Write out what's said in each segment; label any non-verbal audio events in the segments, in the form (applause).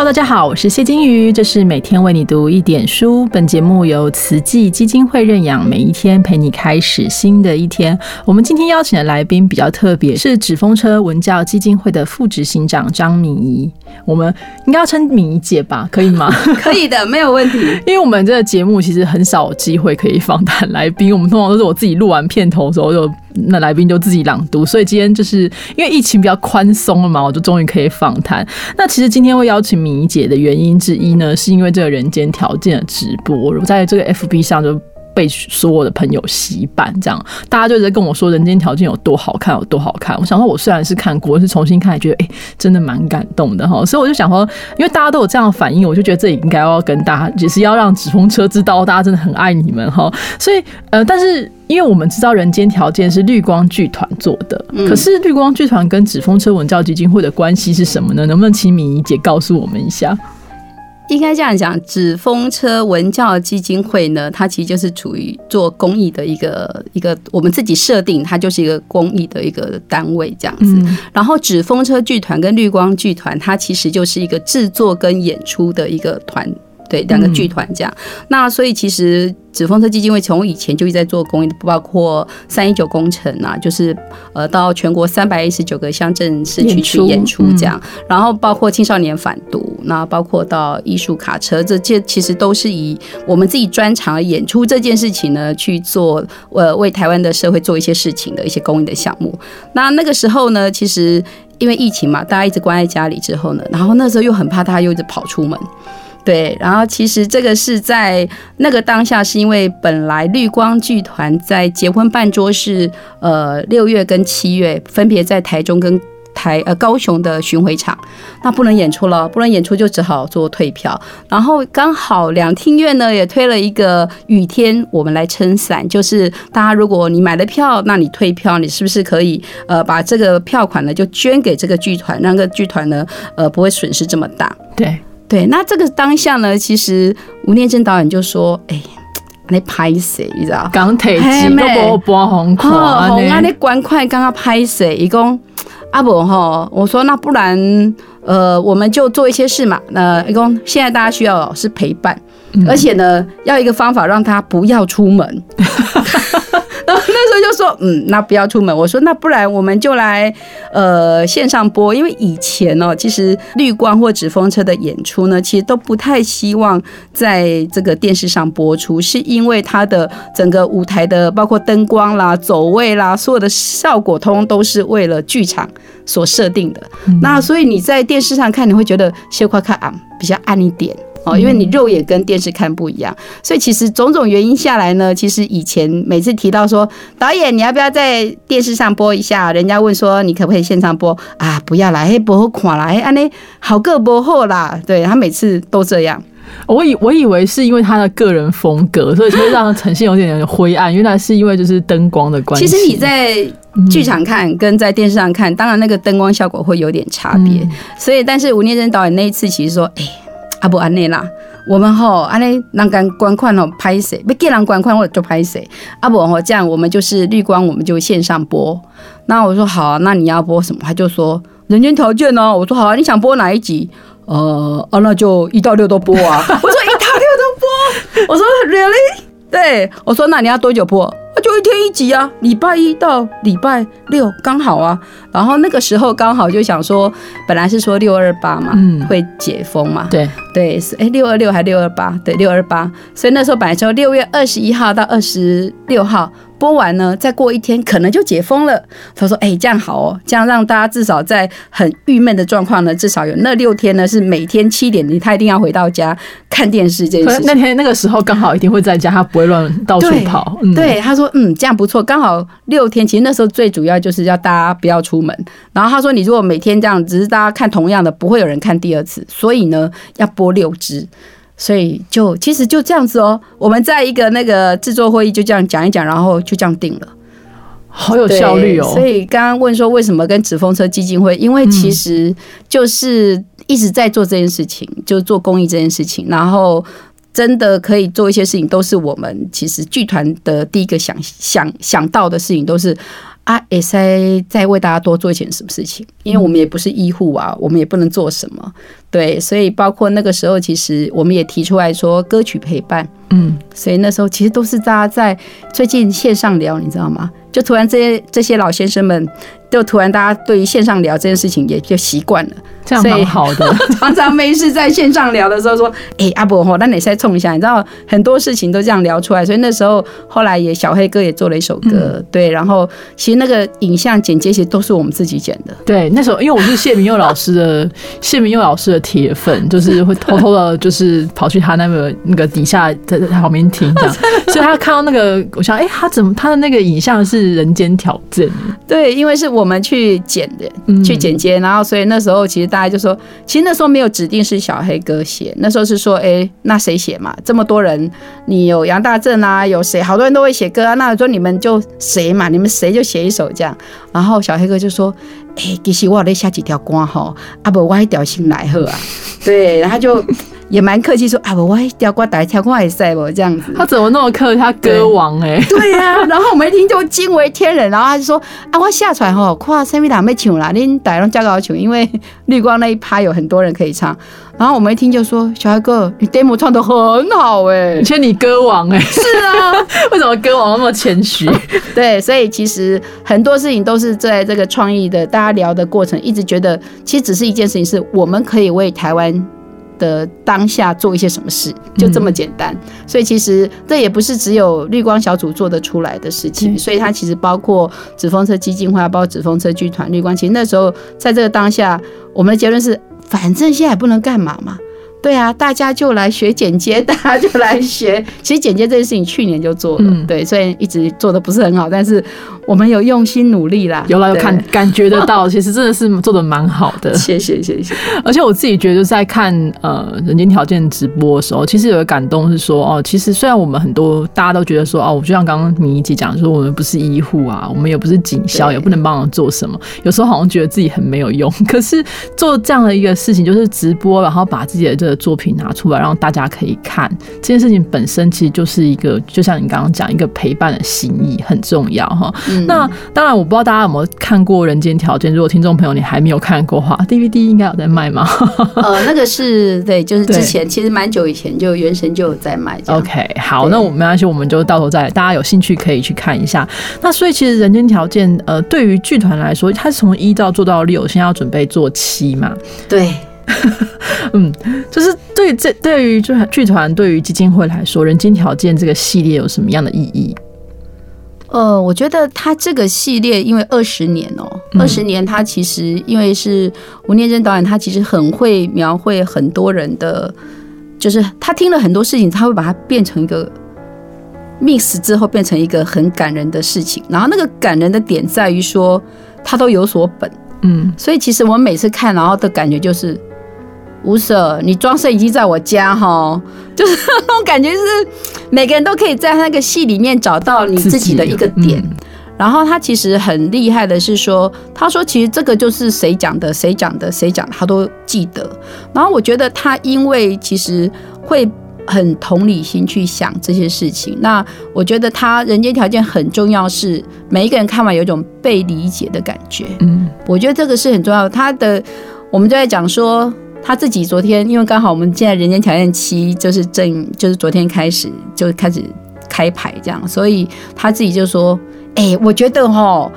Hello，大家好，我是谢金鱼，这是每天为你读一点书。本节目由慈济基金会认养，每一天陪你开始新的一天。我们今天邀请的来宾比较特别，是纸风车文教基金会的副执行长张敏仪。我们应该要称敏仪姐吧？可以吗？(laughs) 可以的，没有问题。(laughs) 因为我们这个节目其实很少机会可以访谈来宾，我们通常都是我自己录完片头的时候就。那来宾就自己朗读，所以今天就是因为疫情比较宽松了嘛，我就终于可以访谈。那其实今天会邀请米姐的原因之一呢，是因为这个人间条件的直播，我在这个 FB 上就。被所有的朋友洗版，这样大家就在跟我说人间条件有多好看，有多好看。我想说，我虽然是看过，是重新看，觉得哎，真的蛮感动的哈。所以我就想说，因为大家都有这样的反应，我就觉得这里应该要跟大家，也是要让纸风车知道，大家真的很爱你们哈。所以呃，但是因为我们知道人间条件是绿光剧团做的，可是绿光剧团跟纸风车文教基金会的关系是什么呢？能不能请敏仪姐告诉我们一下？应该这样讲，纸风车文教基金会呢，它其实就是处于做公益的一个一个，我们自己设定它就是一个公益的一个单位这样子。然后纸风车剧团跟绿光剧团，它其实就是一个制作跟演出的一个团。对，两个剧团这样，那所以其实紫风车基金会从以前就一直在做公益，包括三一九工程啊，就是呃到全国三百一十九个乡镇市区去演出这样，然后包括青少年反毒，那包括到艺术卡车，这这其实都是以我们自己专长演出这件事情呢去做，呃为台湾的社会做一些事情的一些公益的项目。那那个时候呢，其实因为疫情嘛，大家一直关在家里之后呢，然后那时候又很怕大家又一直跑出门。对，然后其实这个是在那个当下，是因为本来绿光剧团在结婚办桌是呃六月跟七月分别在台中跟台呃高雄的巡回场，那不能演出了，不能演出就只好做退票。然后刚好两厅院呢也推了一个雨天，我们来撑伞，就是大家如果你买了票，那你退票，你是不是可以呃把这个票款呢就捐给这个剧团，让个剧团呢呃不会损失这么大？对。对，那这个当下呢，其实吴念真导演就说：“哎，你拍谁？你知道？刚提起都无播红款，红啊！你关快刚刚拍谁？一共阿伯哈，我说那不然，呃，我们就做一些事嘛。那一共现在大家需要是陪伴，而且呢，要一个方法让他不要出门。(laughs) ”说，嗯，那不要出门。我说，那不然我们就来，呃，线上播。因为以前哦，其实绿光或纸风车的演出呢，其实都不太希望在这个电视上播出，是因为它的整个舞台的包括灯光啦、走位啦，所有的效果通都是为了剧场所设定的。那所以你在电视上看，你会觉得切块看啊比较暗一点。哦，因为你肉眼跟电视看不一样，所以其实种种原因下来呢，其实以前每次提到说导演你要不要在电视上播一下，人家问说你可不可以现场播啊？不要啦，哎，播好看啦，哎，安尼好个播好啦，对他每次都这样。我以我以为是因为他的个人风格，所以就会让呈现有点点灰暗。原来是因为就是灯光的关系。其实你在剧场看跟在电视上看，当然那个灯光效果会有点差别。所以，但是吴念真导演那一次其实说，哎。啊不安尼啦，我们吼安尼人敢观看吼拍摄，不给人观看我就拍摄。啊不吼这样，我们就是绿光，我们就线上播。那我说好啊，那你要播什么？他就说人间条件呢。我说好啊，你想播哪一集？呃啊，那就一到六都播啊。(laughs) 我说一到六都播。(laughs) 我说 really？对，我说那你要多久播？就一天一集啊，礼拜一到礼拜六刚好啊。然后那个时候刚好就想说，本来是说六二八嘛，会解封嘛。对对，是哎六二六还六二八？对六二八。所以那时候本来说六月二十一号到二十六号。播完呢，再过一天可能就解封了。他说：“哎，这样好哦，这样让大家至少在很郁闷的状况呢，至少有那六天呢是每天七点，他一定要回到家看电视这件事。那天那个时候刚好一定会在家，他不会乱到处跑。对，他说：嗯，这样不错，刚好六天。其实那时候最主要就是要大家不要出门。然后他说：你如果每天这样，只是大家看同样的，不会有人看第二次。所以呢，要播六支。”所以就其实就这样子哦，我们在一个那个制作会议就这样讲一讲，然后就这样定了，好有效率哦。所以刚刚问说为什么跟纸风车基金会，因为其实就是一直在做这件事情，就做公益这件事情，然后真的可以做一些事情，都是我们其实剧团的第一个想想想到的事情，都是。啊，S I 在为大家多做一件什么事情？因为我们也不是医护啊，我们也不能做什么。对，所以包括那个时候，其实我们也提出来说歌曲陪伴，嗯，所以那时候其实都是大家在最近线上聊，你知道吗？就突然这些这些老先生们，就突然大家对于线上聊这件事情也就习惯了，这样蛮好的。(laughs) 常常没事在线上聊的时候说：“哎，阿伯吼，那你再冲一下。”你知道很多事情都这样聊出来，所以那时候后来也小黑哥也做了一首歌，对。然后其实那个影像剪接其实都是我们自己剪的。对，那时候因为我是谢明佑老师的谢明佑老师的铁粉，就是会偷偷的，就是跑去他那个那个底下在旁边听这样，(laughs) 所以他看到那个，我想，哎，他怎么他的那个影像是。人间挑战，对，因为是我们去剪的，去剪接，然后所以那时候其实大家就说，其实那时候没有指定是小黑哥写，那时候是说，哎，那谁写嘛？这么多人，你有杨大正啊，有谁？好多人都会写歌啊，那说你们就谁嘛？你们谁就写一首这样。然后小黑哥就说，哎，其实我咧下几条歌吼，啊不，我一条先来好啊，(laughs) 对，然后就。也蛮客气，说啊，我我调过来跳过也赛我这样子。他怎么那么客气？他歌王哎。对呀，(laughs) 然后我们一听就惊为天人，然后他就说啊，我下船吼，跨三米塔没唱啦，恁打龙交给我唱，因为绿光那一趴有很多人可以唱。然后我们一听就说，小孩哥，你 demo 唱的很好哎，而且你歌王哎。是啊，(laughs) 为什么歌王那么谦虚？对，所以其实很多事情都是在这个创意的大家聊的过程，一直觉得其实只是一件事情，是我们可以为台湾。的当下做一些什么事，就这么简单。所以其实这也不是只有绿光小组做得出来的事情，所以它其实包括纸风车基金会，包括纸风车剧团、绿光。其实那时候在这个当下，我们的结论是，反正现在不能干嘛嘛。对啊，大家就来学剪接，大家就来学。其实剪接这件事情去年就做了，对，虽然一直做的不是很好，但是我们有用心努力啦。有来，有看感觉得到，(laughs) 其实真的是做的蛮好的。谢谢，谢谢。(laughs) 而且我自己觉得，在看呃人间条件直播的时候，其实有个感动是说，哦，其实虽然我们很多大家都觉得说，哦，我就像刚刚米一姐讲，说我们不是医护啊，我们也不是警消，也不能帮忙做什么。有时候好像觉得自己很没有用，可是做这样的一个事情，就是直播，然后把自己的这个作品拿出来，让大家可以看这件事情本身，其实就是一个，就像你刚刚讲，一个陪伴的心意很重要哈。那当然，我不知道大家有没有看过《人间条件》，如果听众朋友你还没有看过的话，DVD 应该有在卖吗？呃，(laughs) 那个是对，就是之前其实蛮久以前就原神就有在卖。OK，好，那我没关系，我们就到时候再，大家有兴趣可以去看一下。那所以其实《人间条件》呃，对于剧团来说，它是从一到做到六，现在要准备做七嘛？对。(laughs) 嗯，就是对这对于就剧团对于基金会来说，《人间条件》这个系列有什么样的意义？呃，我觉得他这个系列因为二十年哦，二十年，他其实因为是吴念真导演，他其实很会描绘很多人的，就是他听了很多事情，他会把它变成一个 mix 之后，变成一个很感人的事情。然后那个感人的点在于说，他都有所本，嗯，所以其实我每次看，然后的感觉就是。吴舍，你装饰已经在我家哈，就是那种感觉，是每个人都可以在那个戏里面找到你自己的一个点。然后他其实很厉害的是说，他说其实这个就是谁讲的，谁讲的，谁讲，他都记得。然后我觉得他因为其实会很同理心去想这些事情。那我觉得他人间条件很重要，是每一个人看完有一种被理解的感觉。嗯，我觉得这个是很重要。他的我们就在讲说。他自己昨天，因为刚好我们现在人间条件期就是正，就是昨天开始就开始开牌这样，所以他自己就说：“哎，我觉得哈，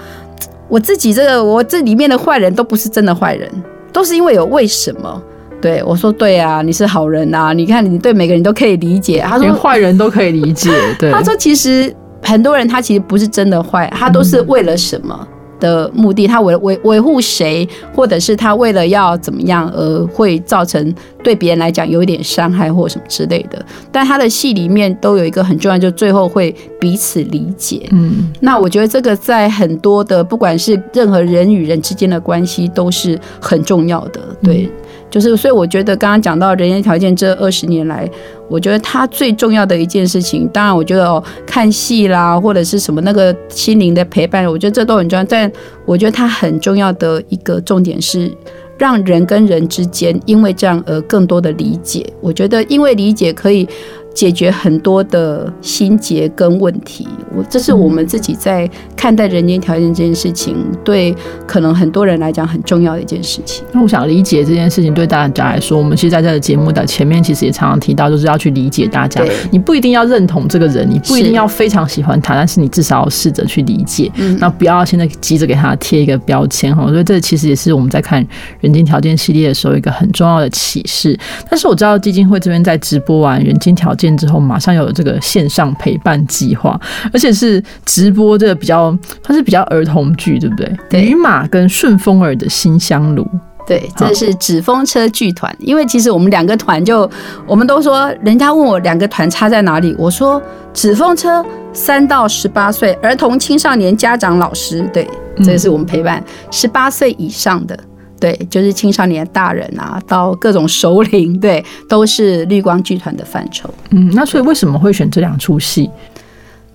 我自己这个我这里面的坏人都不是真的坏人，都是因为有为什么。”对我说：“对啊，你是好人啊，你看你对每个人都可以理解。”他说：“连坏人都可以理解。”对，(laughs) 他说：“其实很多人他其实不是真的坏，他都是为了什么。”的目的，他维维维护谁，或者是他为了要怎么样而会造成对别人来讲有一点伤害或什么之类的。但他的戏里面都有一个很重要，就最后会彼此理解。嗯，那我觉得这个在很多的不管是任何人与人之间的关系都是很重要的。对。就是，所以我觉得刚刚讲到人员条件这二十年来，我觉得他最重要的一件事情，当然我觉得哦，看戏啦，或者是什么那个心灵的陪伴，我觉得这都很重要。但我觉得他很重要的一个重点是，让人跟人之间因为这样而更多的理解。我觉得因为理解可以解决很多的心结跟问题。我这是我们自己在看待人间条件这件事情，对可能很多人来讲很重要的一件事情。那我想理解这件事情对大家来说，我们其实在这个节目的前面其实也常常提到，就是要去理解大家。你不一定要认同这个人，你不一定要非常喜欢他，但是你至少要试着去理解。那不要现在急着给他贴一个标签哈。所以这其实也是我们在看人间条件系列的时候一个很重要的启示。但是我知道基金会这边在直播完人间条件之后，马上有这个线上陪伴计划，而且是直播这个比较，它是比较儿童剧，对不对？鱼马跟顺风耳的新香炉。对，这是纸风车剧团。因为其实我们两个团就，我们都说，人家问我两个团差在哪里，我说纸风车三到十八岁儿童青少年家长老师，对，这是我们陪伴十八岁以上的，对，就是青少年大人啊，到各种首领，对，都是绿光剧团的范畴。嗯，那所以为什么会选这两出戏？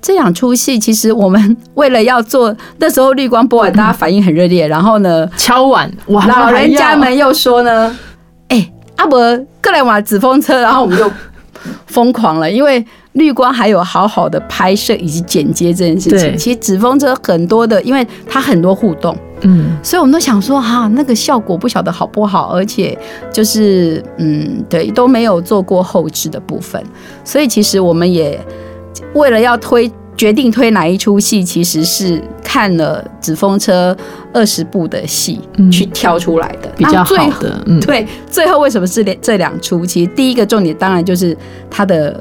这两出戏其实我们 (laughs) 为了要做，那时候绿光播完，大家反应很热烈，然后呢，(laughs) 敲碗，哇，老人家们又说呢，哎，阿伯过来玩纸风车，然后我们就疯狂了，因为绿光还有好好的拍摄以及剪接这件事情。其实纸风车很多的，因为它很多互动，嗯，所以我们都想说，哈，那个效果不晓得好不好，而且就是嗯，对，都没有做过后置的部分，所以其实我们也。为了要推决定推哪一出戏，其实是看了纸风车二十部的戏去挑出来的，比较好的。嗯对，最后为什么是这两出？其实第一个重点当然就是它的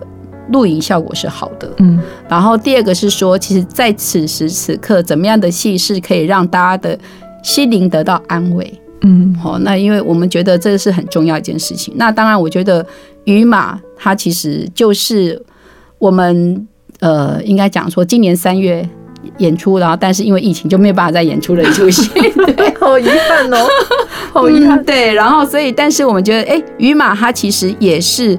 录影效果是好的，嗯。然后第二个是说，其实在此时此刻，怎么样的戏是可以让大家的心灵得到安慰？嗯，好。那因为我们觉得这是很重要一件事情。那当然，我觉得鱼马它其实就是我们。呃，应该讲说，今年三月演出，然后但是因为疫情就没有办法再演出了一出戏，(laughs) 好遗憾哦，好遗憾。对，然后所以，但是我们觉得，哎，于马它其实也是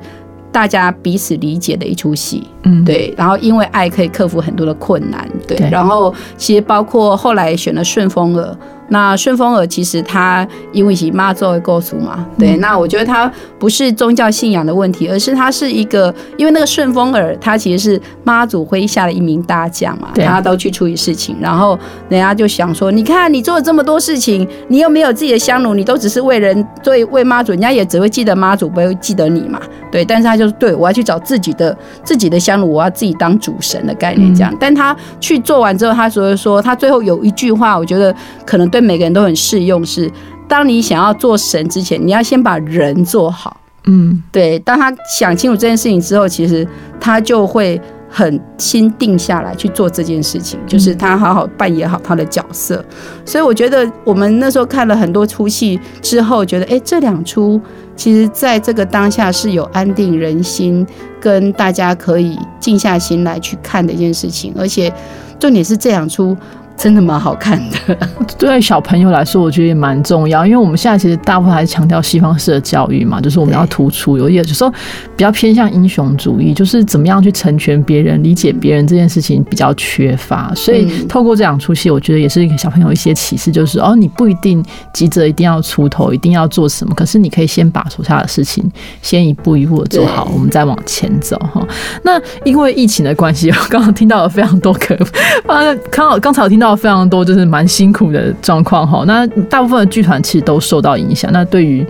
大家彼此理解的一出戏，嗯，对。然后因为爱可以克服很多的困难，对。然后其实包括后来选了顺风耳。那顺风耳其实他因为是妈作为构筑嘛，对，那我觉得他不是宗教信仰的问题，而是他是一个，因为那个顺风耳他其实是妈祖麾下的一名大将嘛，他都去处理事情，然后人家就想说，你看你做了这么多事情，你又没有自己的香炉，你都只是为人对为妈祖，人家也只会记得妈祖，不会记得你嘛，对，但是他就是对我要去找自己的自己的香炉，我要自己当主神的概念这样，但他去做完之后，他所以说他最后有一句话，我觉得可能对。对每个人都很适用，是当你想要做神之前，你要先把人做好。嗯，对。当他想清楚这件事情之后，其实他就会很心定下来去做这件事情，就是他好好扮演好他的角色。所以我觉得我们那时候看了很多出戏之后，觉得哎，这两出其实在这个当下是有安定人心，跟大家可以静下心来去看的一件事情。而且重点是这两出。真的蛮好看的，(laughs) 对小朋友来说，我觉得也蛮重要，因为我们现在其实大部分还是强调西方式的教育嘛，就是我们要突出，有有时候比较偏向英雄主义，就是怎么样去成全别人、理解别人这件事情比较缺乏，所以透过这两出戏，我觉得也是给小朋友一些启示，就是哦，你不一定急着一定要出头，一定要做什么，可是你可以先把手下的事情先一步一步的做好，我们再往前走哈。那因为疫情的关系，我刚刚听到了非常多可，(laughs) 啊，刚好刚才我听到。非常多，就是蛮辛苦的状况哈。那大部分的剧团其实都受到影响。那对于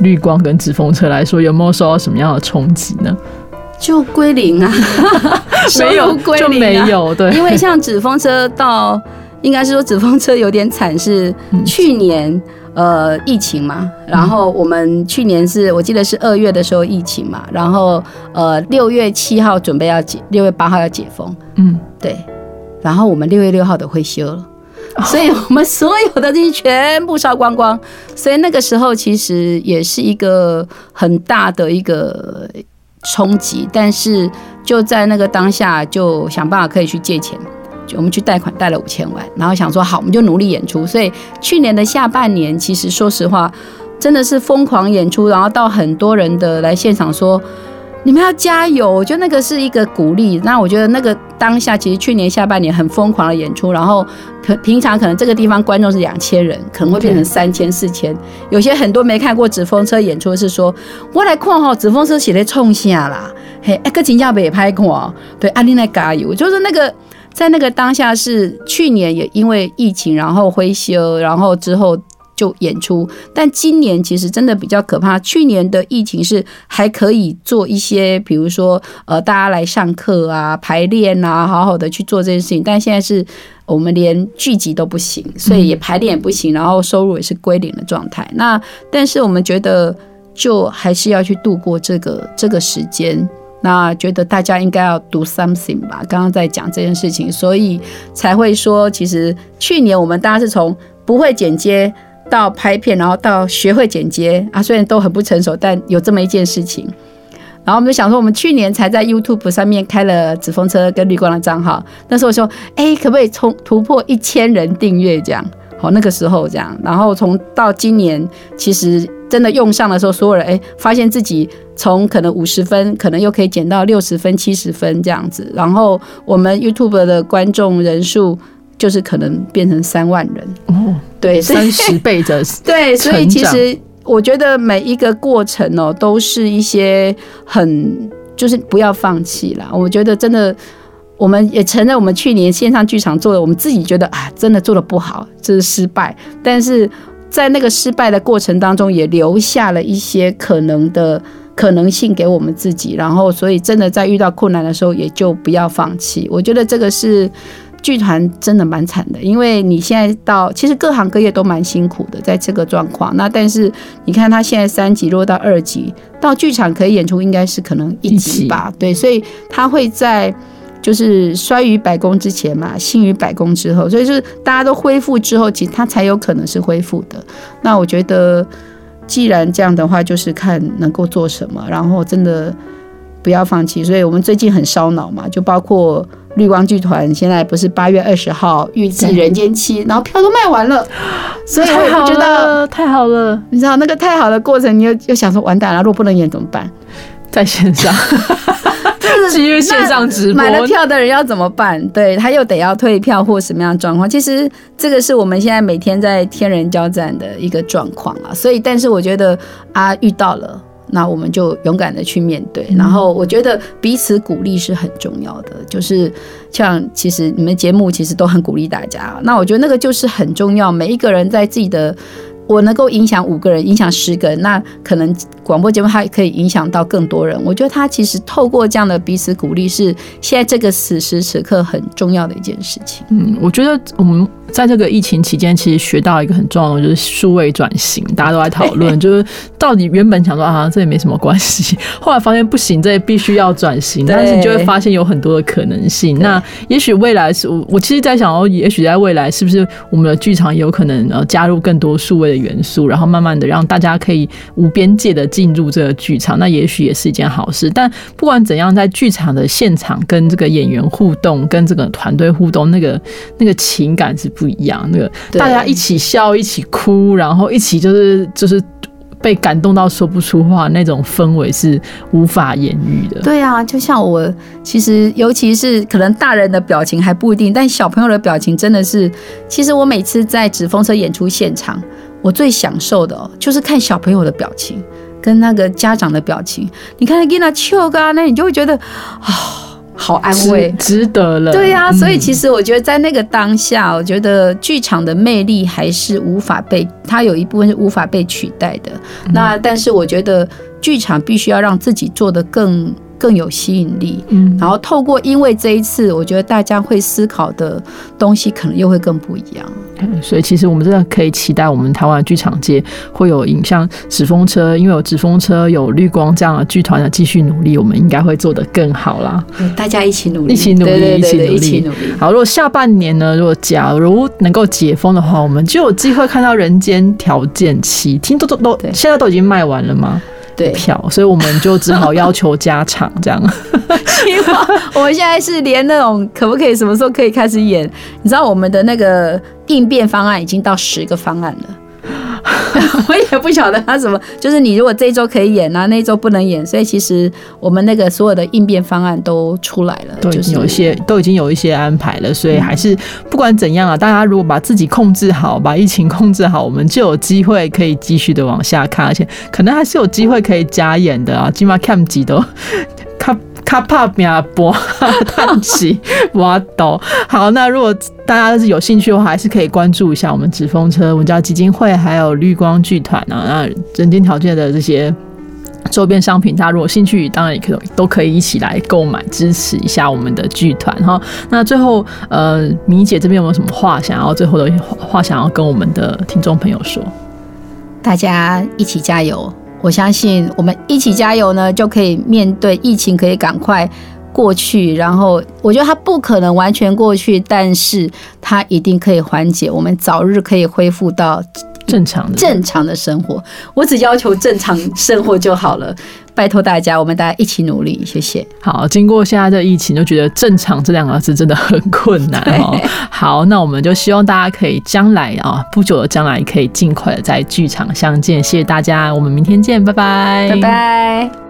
绿光跟纸风车来说，有没有受到什么样的冲击呢？就归零啊，(laughs) 没有归零，没有对。(laughs) 因为像纸风车到，应该是说纸风车有点惨，是去年呃疫情嘛。然后我们去年是我记得是二月的时候疫情嘛。然后呃六月七号准备要解，六月八号要解封。嗯，对。然后我们六月六号的会休了，所以我们所有的这些全部烧光光。所以那个时候其实也是一个很大的一个冲击，但是就在那个当下，就想办法可以去借钱，就我们去贷款贷了五千万，然后想说好，我们就努力演出。所以去年的下半年，其实说实话，真的是疯狂演出，然后到很多人的来现场说。你们要加油！我觉得那个是一个鼓励。那我觉得那个当下，其实去年下半年很疯狂的演出，然后平平常可能这个地方观众是两千人，可能会变成三千、四千。有些很多没看过纸风车演出是说，我来看哈，纸风车写的冲下啦，嘿，哎，个金价也拍过，对，阿丽娜加油，就是那个在那个当下是去年也因为疫情，然后灰休，然后之后。就演出，但今年其实真的比较可怕。去年的疫情是还可以做一些，比如说呃，大家来上课啊、排练啊，好好的去做这件事情。但现在是我们连聚集都不行，所以也排练也不行，然后收入也是归零的状态。那但是我们觉得，就还是要去度过这个这个时间。那觉得大家应该要 do something 吧。刚刚在讲这件事情，所以才会说，其实去年我们大家是从不会剪接。到拍片，然后到学会剪接啊，虽然都很不成熟，但有这么一件事情。然后我们就想说，我们去年才在 YouTube 上面开了纸风车跟绿光的账号，那时候说，哎，可不可以冲突破一千人订阅这样？好，那个时候这样，然后从到今年，其实真的用上的时候，所有人哎，发现自己从可能五十分，可能又可以减到六十分、七十分这样子。然后我们 YouTube 的观众人数。就是可能变成三万人哦，对，三十倍的 (laughs) 对，所以其实我觉得每一个过程哦，都是一些很就是不要放弃啦。我觉得真的，我们也承认我们去年线上剧场做的，我们自己觉得啊，真的做的不好，这是失败。但是在那个失败的过程当中，也留下了一些可能的可能性给我们自己。然后，所以真的在遇到困难的时候，也就不要放弃。我觉得这个是。剧团真的蛮惨的，因为你现在到其实各行各业都蛮辛苦的，在这个状况。那但是你看他现在三级落到二级，到剧场可以演出应该是可能一级吧？对，所以他会在就是衰于百工之前嘛，兴于百工之后，所以就是大家都恢复之后，其实他才有可能是恢复的。那我觉得既然这样的话，就是看能够做什么，然后真的不要放弃。所以我们最近很烧脑嘛，就包括。绿光剧团现在不是八月二十号预计人间七，然后票都卖完了，(gasps) 所以我也不知道太好了。你知道那个太好的过程，你又又想说完蛋了，如果不能演怎么办？在线上，(laughs) 是因为线上直播，买了票的人要怎么办？对他又得要退票或什么样的状况？其实这个是我们现在每天在天人交战的一个状况啊。所以，但是我觉得啊，遇到了。那我们就勇敢的去面对，然后我觉得彼此鼓励是很重要的。就是像其实你们节目其实都很鼓励大家，那我觉得那个就是很重要。每一个人在自己的。我能够影响五个人，影响十个人，那可能广播节目它可以影响到更多人。我觉得他其实透过这样的彼此鼓励，是现在这个此时此刻很重要的一件事情。嗯，我觉得我们在这个疫情期间，其实学到一个很重要的，就是数位转型。大家都在讨论，(laughs) 就是到底原本想说啊，这也没什么关系，(laughs) 后来发现不行，这必须要转型。但是你就会发现有很多的可能性。那也许未来是我，我其实在想哦，也许在未来是不是我们的剧场有可能呃加入更多数位的。元素，然后慢慢的让大家可以无边界的进入这个剧场，那也许也是一件好事。但不管怎样，在剧场的现场跟这个演员互动，跟这个团队互动，那个那个情感是不一样。那个大家一起笑，一起哭，然后一起就是就是。被感动到说不出话，那种氛围是无法言喻的。对啊，就像我，其实尤其是可能大人的表情还不一定，但小朋友的表情真的是。其实我每次在纸风车演出现场，我最享受的就是看小朋友的表情跟那个家长的表情。你看他给他笑噶，那你就会觉得啊。好安慰，值得了。对呀，所以其实我觉得在那个当下，我觉得剧场的魅力还是无法被它有一部分是无法被取代的。那但是我觉得剧场必须要让自己做的更。更有吸引力，嗯，然后透过因为这一次，我觉得大家会思考的东西可能又会更不一样。嗯所以其实我们真的可以期待，我们台湾剧场界会有影像纸风车，因为有纸风车、有绿光这样的剧团的继续努力，我们应该会做得更好啦。大家一起努力，一起努力，一起努力。好，如果下半年呢，如果假如能够解封的话，我们就有机会看到《人间条件七》，听都都都，现在都已经卖完了吗？票，所以我们就只好要求加场这样。(laughs) 希望我们现在是连那种可不可以什么时候可以开始演？你知道我们的那个应变方案已经到十个方案了。(laughs) 我也不晓得他什么，就是你如果这一周可以演啊，那一周不能演，所以其实我们那个所有的应变方案都出来了，对，就是有一些都已经有一些安排了，所以还是不管怎样啊，大家如果把自己控制好，把疫情控制好，我们就有机会可以继续的往下看，而且可能还是有机会可以加演的啊，起码 cam 几都。卡帕米亚波叹气，我懂。好，那如果大家是有兴趣的话，还是可以关注一下我们纸风车文教基金会，还有绿光剧团啊，那人间条件的这些周边商品，大家如果兴趣，当然也可以都可以一起来购买，支持一下我们的剧团哈。那最后，呃，米姐这边有没有什么话想要最后的话想要跟我们的听众朋友说？大家一起加油！我相信我们一起加油呢，就可以面对疫情，可以赶快过去。然后我觉得它不可能完全过去，但是它一定可以缓解。我们早日可以恢复到正常的正常的生活。我只要求正常生活就好了。拜托大家，我们大家一起努力，谢谢。好，经过现在的疫情，就觉得“正常”这两个字真的很困难哦。(laughs) 好，那我们就希望大家可以将来啊，不久的将来可以尽快的在剧场相见。谢谢大家，我们明天见，拜拜，拜拜。